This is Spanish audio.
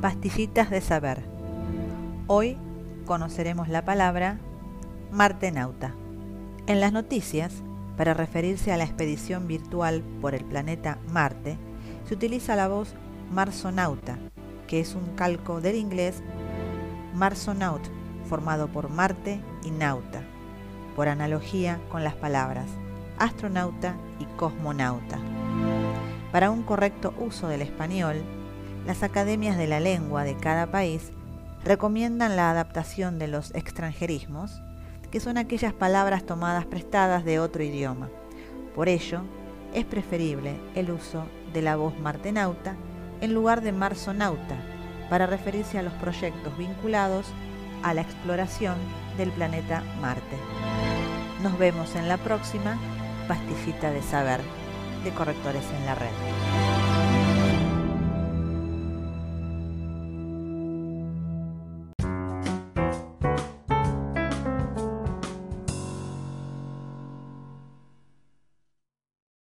Pastillitas de saber. Hoy conoceremos la palabra martenauta. En las noticias, para referirse a la expedición virtual por el planeta Marte, se utiliza la voz marsonauta, que es un calco del inglés marsonaut, formado por Marte y nauta, por analogía con las palabras astronauta y cosmonauta. Para un correcto uso del español, las academias de la lengua de cada país recomiendan la adaptación de los extranjerismos, que son aquellas palabras tomadas prestadas de otro idioma. Por ello, es preferible el uso de la voz martenauta en lugar de marsonauta para referirse a los proyectos vinculados a la exploración del planeta Marte. Nos vemos en la próxima pastillita de saber de correctores en la red.